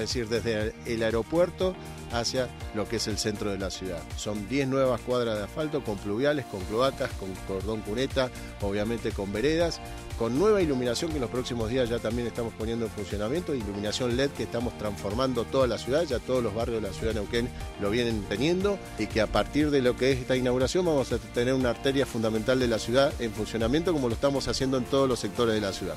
es decir, desde el aeropuerto hacia lo que es el centro de la ciudad. Son 10 nuevas cuadras de asfalto con pluviales, con cloacas, con cordón cuneta, obviamente con veredas, con nueva iluminación que en los próximos días ya también estamos poniendo en funcionamiento, iluminación LED que estamos transformando toda la ciudad, ya todos los barrios de la ciudad de Neuquén lo vienen teniendo y que a partir de lo que es esta inauguración vamos a tener una arteria fundamental de la ciudad en funcionamiento como lo estamos haciendo en todos los sectores de la ciudad.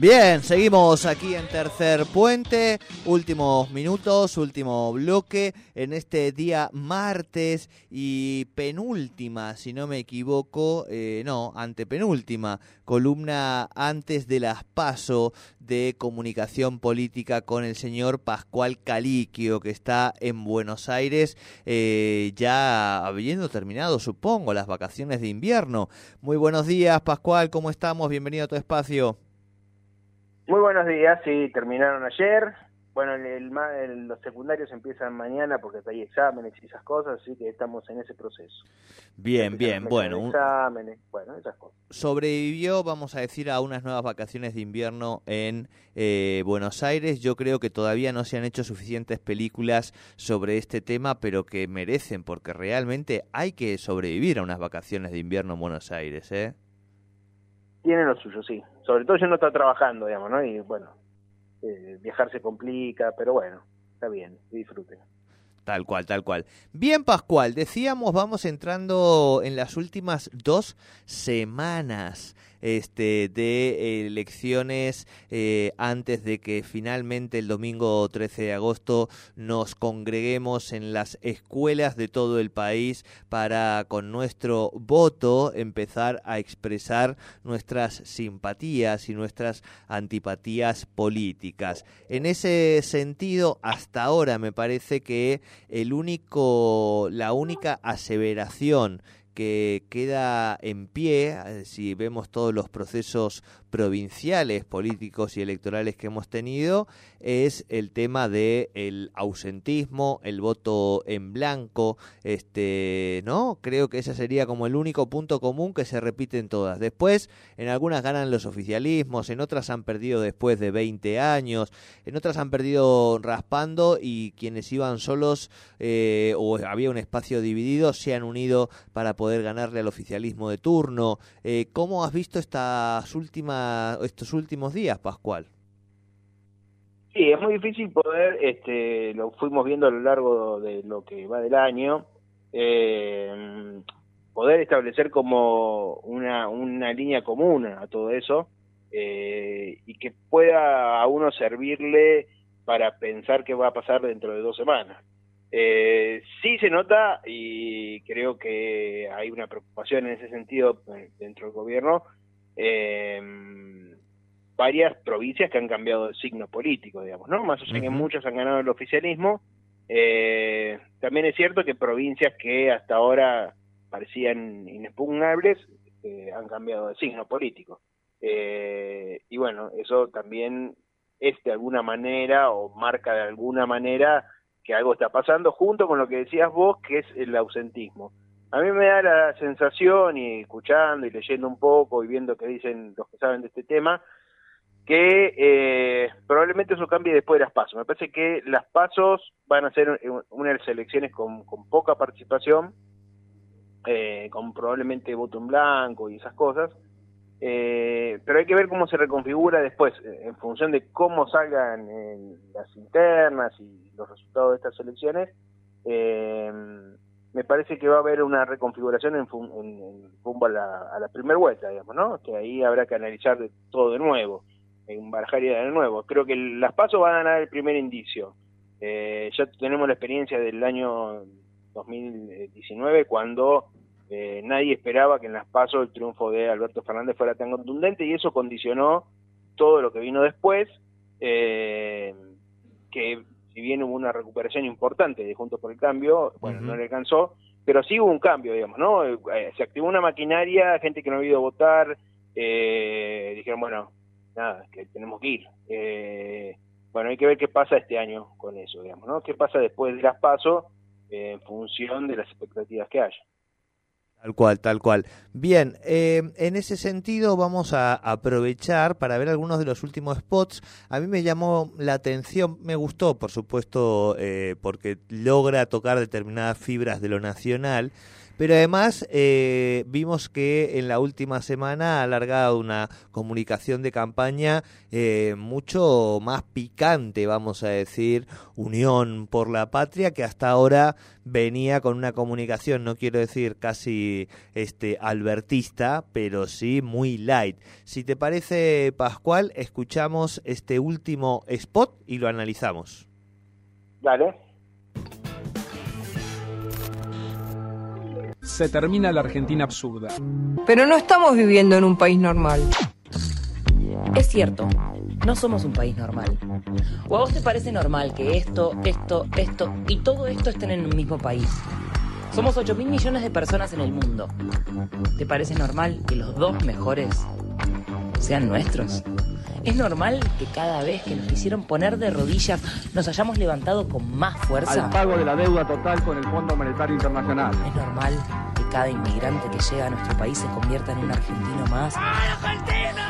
Bien, seguimos aquí en Tercer Puente, últimos minutos, último bloque en este día martes y penúltima, si no me equivoco, eh, no, antepenúltima, columna antes de las PASO de comunicación política con el señor Pascual Caliquio, que está en Buenos Aires, eh, ya habiendo terminado, supongo, las vacaciones de invierno. Muy buenos días, Pascual, ¿cómo estamos? Bienvenido a tu espacio. Muy buenos días, sí, terminaron ayer. Bueno, el, los secundarios empiezan mañana porque hay exámenes y esas cosas, así que estamos en ese proceso. Bien, bien, bueno. Exámenes, bueno, esas cosas. Sobrevivió, vamos a decir, a unas nuevas vacaciones de invierno en eh, Buenos Aires. Yo creo que todavía no se han hecho suficientes películas sobre este tema, pero que merecen, porque realmente hay que sobrevivir a unas vacaciones de invierno en Buenos Aires, ¿eh? Tiene lo suyo, sí. Sobre todo yo no estoy trabajando, digamos, ¿no? Y bueno, eh, viajar se complica, pero bueno, está bien, disfruten. Tal cual, tal cual. Bien, Pascual, decíamos, vamos entrando en las últimas dos semanas este, de elecciones eh, antes de que finalmente el domingo 13 de agosto nos congreguemos en las escuelas de todo el país para con nuestro voto empezar a expresar nuestras simpatías y nuestras antipatías políticas. En ese sentido, hasta ahora me parece que el único, la única aseveración que queda en pie, eh, si vemos todos los procesos provinciales, políticos y electorales que hemos tenido, es el tema de el ausentismo, el voto en blanco, este, ¿no? Creo que ese sería como el único punto común que se repite en todas. Después, en algunas ganan los oficialismos, en otras han perdido después de 20 años, en otras han perdido raspando y quienes iban solos eh, o había un espacio dividido se han unido para poder poder ganarle al oficialismo de turno. Eh, ¿Cómo has visto estas últimas, estos últimos días, Pascual? Sí, es muy difícil poder, este, lo fuimos viendo a lo largo de lo que va del año, eh, poder establecer como una, una línea común a todo eso eh, y que pueda a uno servirle para pensar qué va a pasar dentro de dos semanas. Eh, sí se nota y creo que hay una preocupación en ese sentido eh, dentro del gobierno. Eh, varias provincias que han cambiado de signo político, digamos, ¿no? Más o menos que muchos han ganado el oficialismo. Eh, también es cierto que provincias que hasta ahora parecían inexpugnables han cambiado de signo político. y bueno, eso también es de alguna manera o marca de alguna manera que algo está pasando, junto con lo que decías vos, que es el ausentismo. A mí me da la sensación, y escuchando y leyendo un poco y viendo qué dicen los que saben de este tema, que eh, probablemente eso cambie después de las pasos. Me parece que las pasos van a ser unas elecciones con, poca participación, eh, con probablemente voto en blanco y esas cosas, Eh, pero hay que ver cómo se reconfigura después, eh, en función de cómo salgan las internas y los resultados de estas elecciones. Eh, me parece que va a haber una reconfiguración en, rumbo a la, a la primera vuelta, digamos, ¿no? Que ahí habrá que analizar todo de nuevo, en barajar de nuevo. Creo que las pasos van a dar el primer indicio. ya tenemos la experiencia del año 2019 cuando eh, nadie esperaba que en las pasos el triunfo de Alberto Fernández fuera tan contundente y eso condicionó todo lo que vino después, eh, que si bien hubo una recuperación importante de Juntos por el Cambio, bueno, no le alcanzó, pero sí hubo un cambio, digamos, ¿no? Eh, se activó una maquinaria, gente que no había ido a votar, dijeron, bueno, nada, que tenemos que ir. bueno, hay que ver qué pasa este año con eso, digamos, ¿no? ¿Qué pasa después de las pasos en función de las expectativas que haya? Tal cual, tal cual. Bien, eh, en ese sentido vamos a aprovechar para ver algunos de los últimos spots. A mí me llamó la atención, me gustó, por supuesto, eh, porque logra tocar determinadas fibras de lo nacional. Pero además eh, vimos que en la última semana ha alargado una comunicación de campaña eh, mucho más picante, vamos a decir, Unión por la Patria, que hasta ahora venía con una comunicación, no quiero decir casi este albertista, pero sí muy light. Si te parece, Pascual, escuchamos este último spot y lo analizamos. Dale. Se termina la Argentina absurda. Pero no estamos viviendo en un país normal. Es cierto, no somos un país normal. ¿O a vos te parece normal que esto, esto, esto y todo esto estén en un mismo país? Somos 8 mil millones de personas en el mundo. ¿Te parece normal que los dos mejores sean nuestros? ¿Es normal que cada vez que nos quisieron poner de rodillas nos hayamos levantado con más fuerza? Al pago de la deuda total con el Fondo Monetario Internacional. ¿Es normal que cada inmigrante que llega a nuestro país se convierta en un argentino más?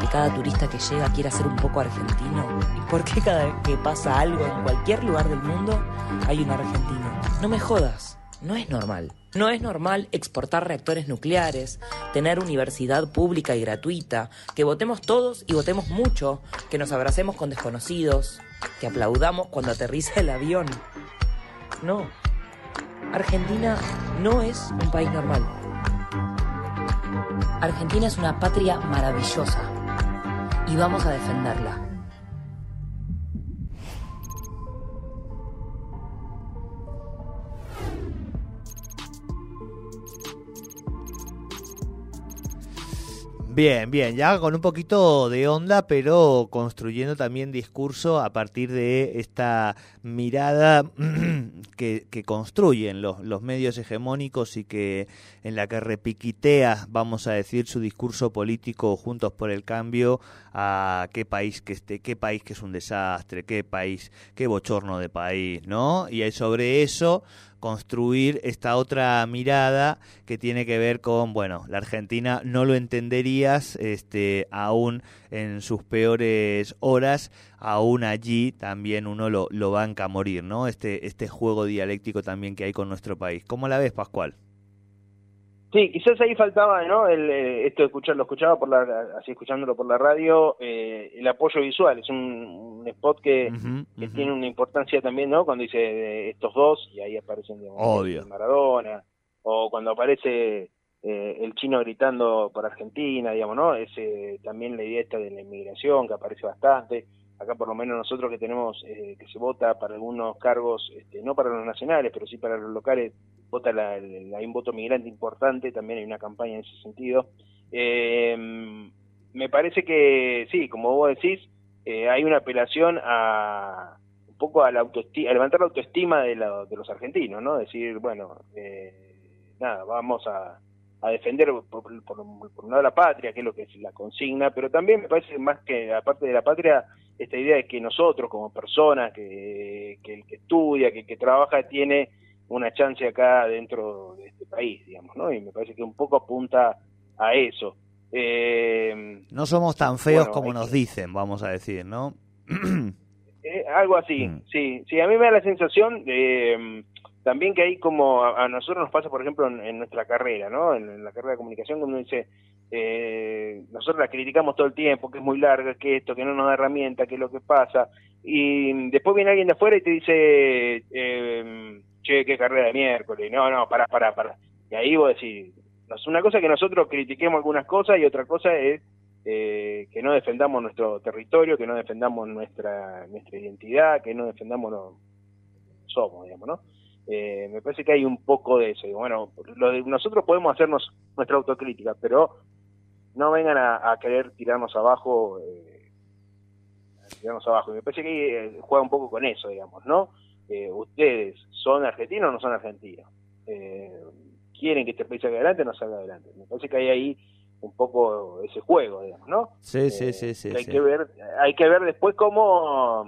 Que cada turista que llega quiera ser un poco argentino. ¿Y por qué cada vez que pasa algo en cualquier lugar del mundo hay un argentino? No me jodas no es normal. No es normal exportar reactores nucleares, tener universidad pública y gratuita, que votemos todos y votemos mucho, que nos abracemos con desconocidos, que aplaudamos cuando aterriza el avión. No. Argentina no es un país normal. Argentina es una patria maravillosa y vamos a defenderla. Bien, bien, ya con un poquito de onda, pero construyendo también discurso a partir de esta mirada que, construyen los, los, medios hegemónicos y que en la que repiquitea, vamos a decir, su discurso político juntos por el cambio a qué país que esté, qué país que es un desastre, qué país, qué bochorno de país, ¿no? Y sobre eso construir esta otra mirada que tiene que ver con, bueno, la Argentina no lo entenderías este, aún en sus peores horas, aún allí también uno lo, lo banca a morir, ¿no? Este, este juego dialéctico también que hay con nuestro país. ¿Cómo la ves, Pascual? Sí, quizás ahí faltaba, ¿no? El, eh, esto de escuchar, lo escuchaba por la, así escuchándolo por la radio, eh, el apoyo visual. Es un, spot que, tiene una importancia también, ¿no? Cuando dice estos dos y ahí aparecen digamos, Maradona o cuando aparece eh, el chino gritando por Argentina, digamos, ¿no? Es también la idea esta de la inmigración que aparece bastante. Acá por lo menos nosotros que tenemos que se vota para algunos cargos, este, no para los nacionales, pero sí para los locales vota la, hay un voto migrante importante, también hay una campaña en ese sentido. Eh, me parece que sí, como vos decís, eh, hay una apelación a un poco a la autoestima, a levantar la autoestima de, de los argentinos, ¿no? Decir, bueno, eh, nada, vamos a, defender por, un lado la patria, que es lo que es la consigna, pero también me parece más que aparte de la patria, esta idea de que nosotros como personas, que, que el que estudia, que, que trabaja, tiene una chance acá dentro de este país, digamos, ¿no? Y me parece que un poco apunta a eso. Eh, no somos tan feos como nos dicen, vamos a decir, ¿no? Eh, algo así, mm. sí. Sí, a mí me da la sensación de, mm, también que hay como, a, nosotros nos pasa, por ejemplo, en, nuestra carrera, ¿no? En, la carrera de comunicación, cuando uno dice, eh, nosotros la criticamos todo el tiempo, que es muy larga, que esto, que no nos da herramienta, que es lo que pasa, y después viene alguien de afuera y te dice, eh, che, qué carrera de miércoles, no, no, pará, pará, pará. Y ahí vos decís, una cosa es que nosotros critiquemos algunas cosas y otra cosa es eh, que no defendamos nuestro territorio, que no defendamos nuestra nuestra identidad, que no defendamos lo somos, digamos, ¿no? Eh, me parece que hay un poco de eso. bueno, lo de, nosotros podemos hacernos nuestra autocrítica, pero no vengan a, querer tirarnos abajo, eh, tirarnos abajo. Me parece que eh, juega un poco con eso, digamos, ¿no? Eh, ustedes son argentinos o no son argentinos. quieren que este país salga adelante o no salga adelante. Me parece que hay ahí un poco ese juego, digamos, ¿no? Sí, sí, sí, sí. Hay que ver, hay que ver después cómo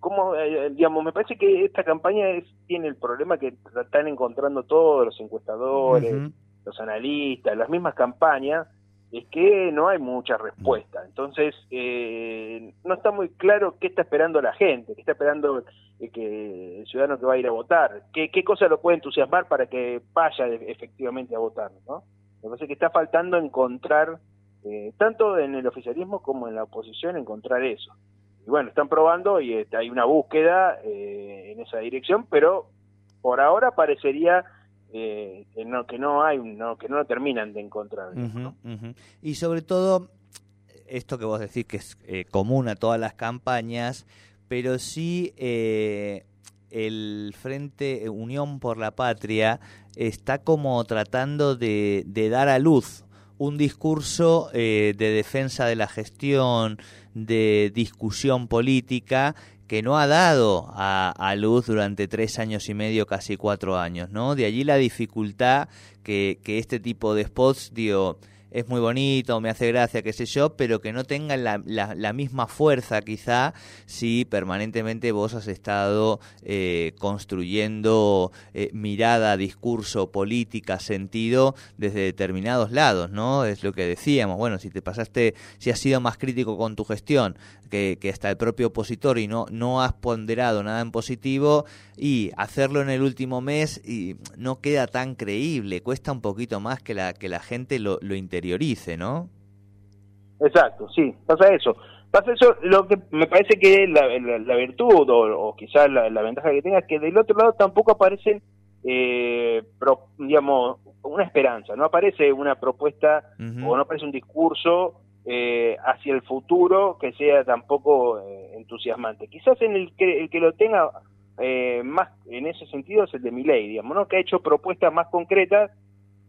cómo, eh, eh, digamos, me parece que esta campaña es, tiene el problema que están encontrando todos los encuestadores, los analistas, las mismas campañas, es que no hay mucha respuesta. Entonces, eh, no está muy claro qué está esperando la gente, qué está esperando que el ciudadano que va a ir a votar, qué, qué cosa lo puede entusiasmar para que vaya efectivamente a votar, ¿no? Me parece que está faltando encontrar, tanto en el oficialismo como en la oposición, encontrar eso y bueno, están probando y este, hay una búsqueda eh, en esa dirección, pero por ahora parecería eh, que no que no hay no que no lo terminan de encontrar. Y sobre todo esto que vos decís que es eh, común a todas las campañas, pero sí el Frente Unión por la Patria está como tratando de, de dar a luz un discurso de defensa de la gestión, de discusión política que no ha dado a, luz durante tres años y medio, casi cuatro años, ¿no? De allí la dificultad que, que este tipo de spots, digo, es muy bonito, me hace gracia, qué sé yo, pero que no tengan la, la, misma fuerza quizá si permanentemente vos has estado eh, construyendo eh, mirada, discurso, política, sentido desde determinados lados, ¿no? Es lo que decíamos, bueno, si te pasaste, si has sido más crítico con tu gestión que, que hasta el propio opositor y no, no has ponderado nada en positivo y hacerlo en el último mes y no queda tan creíble, cuesta un poquito más que la, que la gente lo, lo interiorice, ¿no? Exacto, sí, pasa eso. Pasa eso, lo que me parece que la, la, virtud o, quizás la, ventaja que tenga es que del otro lado tampoco aparece, eh, digamos, una esperanza, no aparece una propuesta o no aparece un discurso eh, hacia el futuro que sea tampoco eh, entusiasmante. Quizás en el que, el que lo tenga eh, más en ese sentido es el de Miley, digamos, ¿no? que ha hecho propuestas más concretas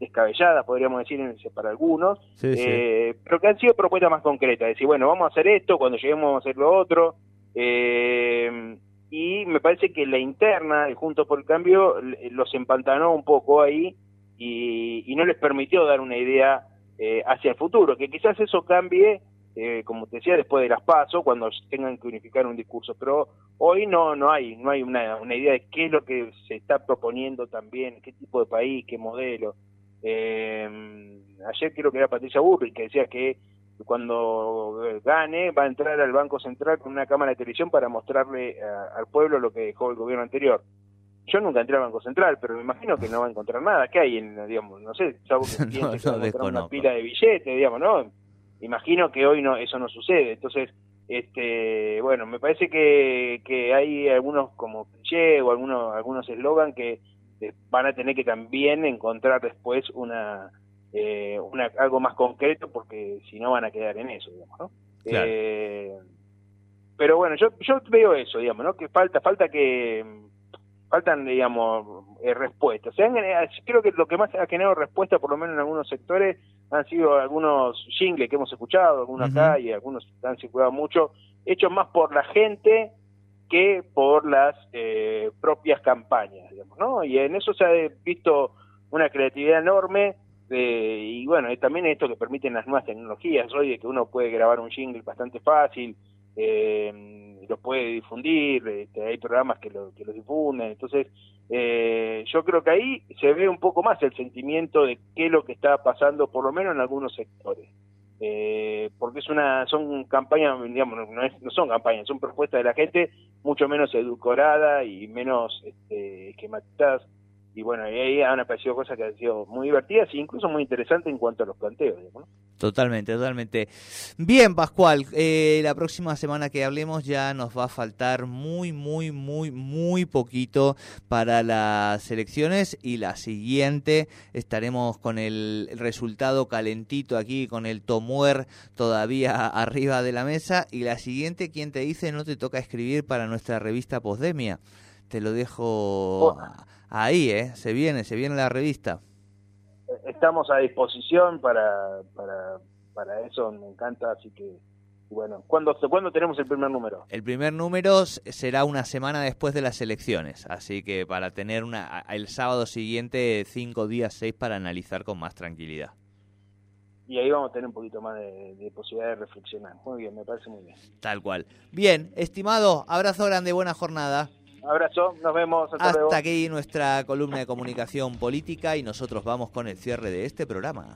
descabelladas, podríamos decir para algunos, eh, pero que han sido propuestas más concretas, decir, bueno, vamos a hacer esto, cuando lleguemos a hacer lo otro, eh, y me parece que la interna, el Juntos por el Cambio, los empantanó un poco ahí y, no les permitió dar una idea eh, hacia el futuro, que quizás eso cambie eh, como te decía, después de las pasos, cuando tengan que unificar un discurso. Pero hoy no no hay no hay una, una idea de qué es lo que se está proponiendo también, qué tipo de país, qué modelo. Eh, ayer creo que era Patricia Burri que decía que cuando gane va a entrar al Banco Central con una cámara de televisión para mostrarle al pueblo lo que dejó el gobierno anterior. Yo nunca entré al Banco Central, pero me imagino que no va a encontrar nada. ¿Qué hay en, digamos, no sé, no, una pila de billetes, digamos, ¿no? Imagino que hoy no eso no sucede. Entonces, este bueno me parece que, que hay algunos como cliché o algunos algunos eslogan que eh, van a tener que también encontrar después una, eh, una algo más concreto porque si no van a quedar en eso digamos ¿no? Eh, pero bueno yo yo veo eso digamos no que falta falta que faltan digamos respuestas. Creo que lo que más ha generado respuesta por lo menos en algunos sectores han sido algunos jingles que hemos escuchado, algunos acá y algunos han circulado mucho, hechos más por la gente que por las eh, propias campañas, digamos, ¿no? Y en eso se ha visto una creatividad enorme y bueno, también esto que permiten las nuevas tecnologías, hoy de que uno puede grabar un jingle bastante fácil, eh, lo puede difundir, este, hay programas que lo, que lo difunden, entonces eh, yo creo que ahí se ve un poco más el sentimiento de qué es lo que está pasando, por lo menos en algunos sectores. Eh, porque es una son campañas, digamos, no, es, no son campañas, son propuestas de la gente mucho menos edulcorada y menos este, esquematizadas y bueno, y ahí han aparecido cosas que han sido muy divertidas e incluso muy interesantes en cuanto a los planteos. ¿no? Totalmente, totalmente. Bien, Pascual, eh, la próxima semana que hablemos ya nos va a faltar muy, muy, muy, muy poquito para las elecciones y la siguiente estaremos con el resultado calentito aquí, con el Tomuer todavía arriba de la mesa y la siguiente, quien te dice, no te toca escribir para nuestra revista Posdemia. Te lo dejo ahí, ¿eh? Se viene, se viene la revista. Estamos a disposición para, para, para eso, me encanta, así que bueno, ¿cuándo, ¿cuándo tenemos el primer número? El primer número será una semana después de las elecciones, así que para tener una, el sábado siguiente cinco días, seis para analizar con más tranquilidad. Y ahí vamos a tener un poquito más de, de posibilidad de reflexionar. Muy bien, me parece muy bien. Tal cual. Bien, estimado, abrazo grande, buena jornada. Abrazo, nos vemos. Hasta, Hasta luego. aquí nuestra columna de comunicación política y nosotros vamos con el cierre de este programa.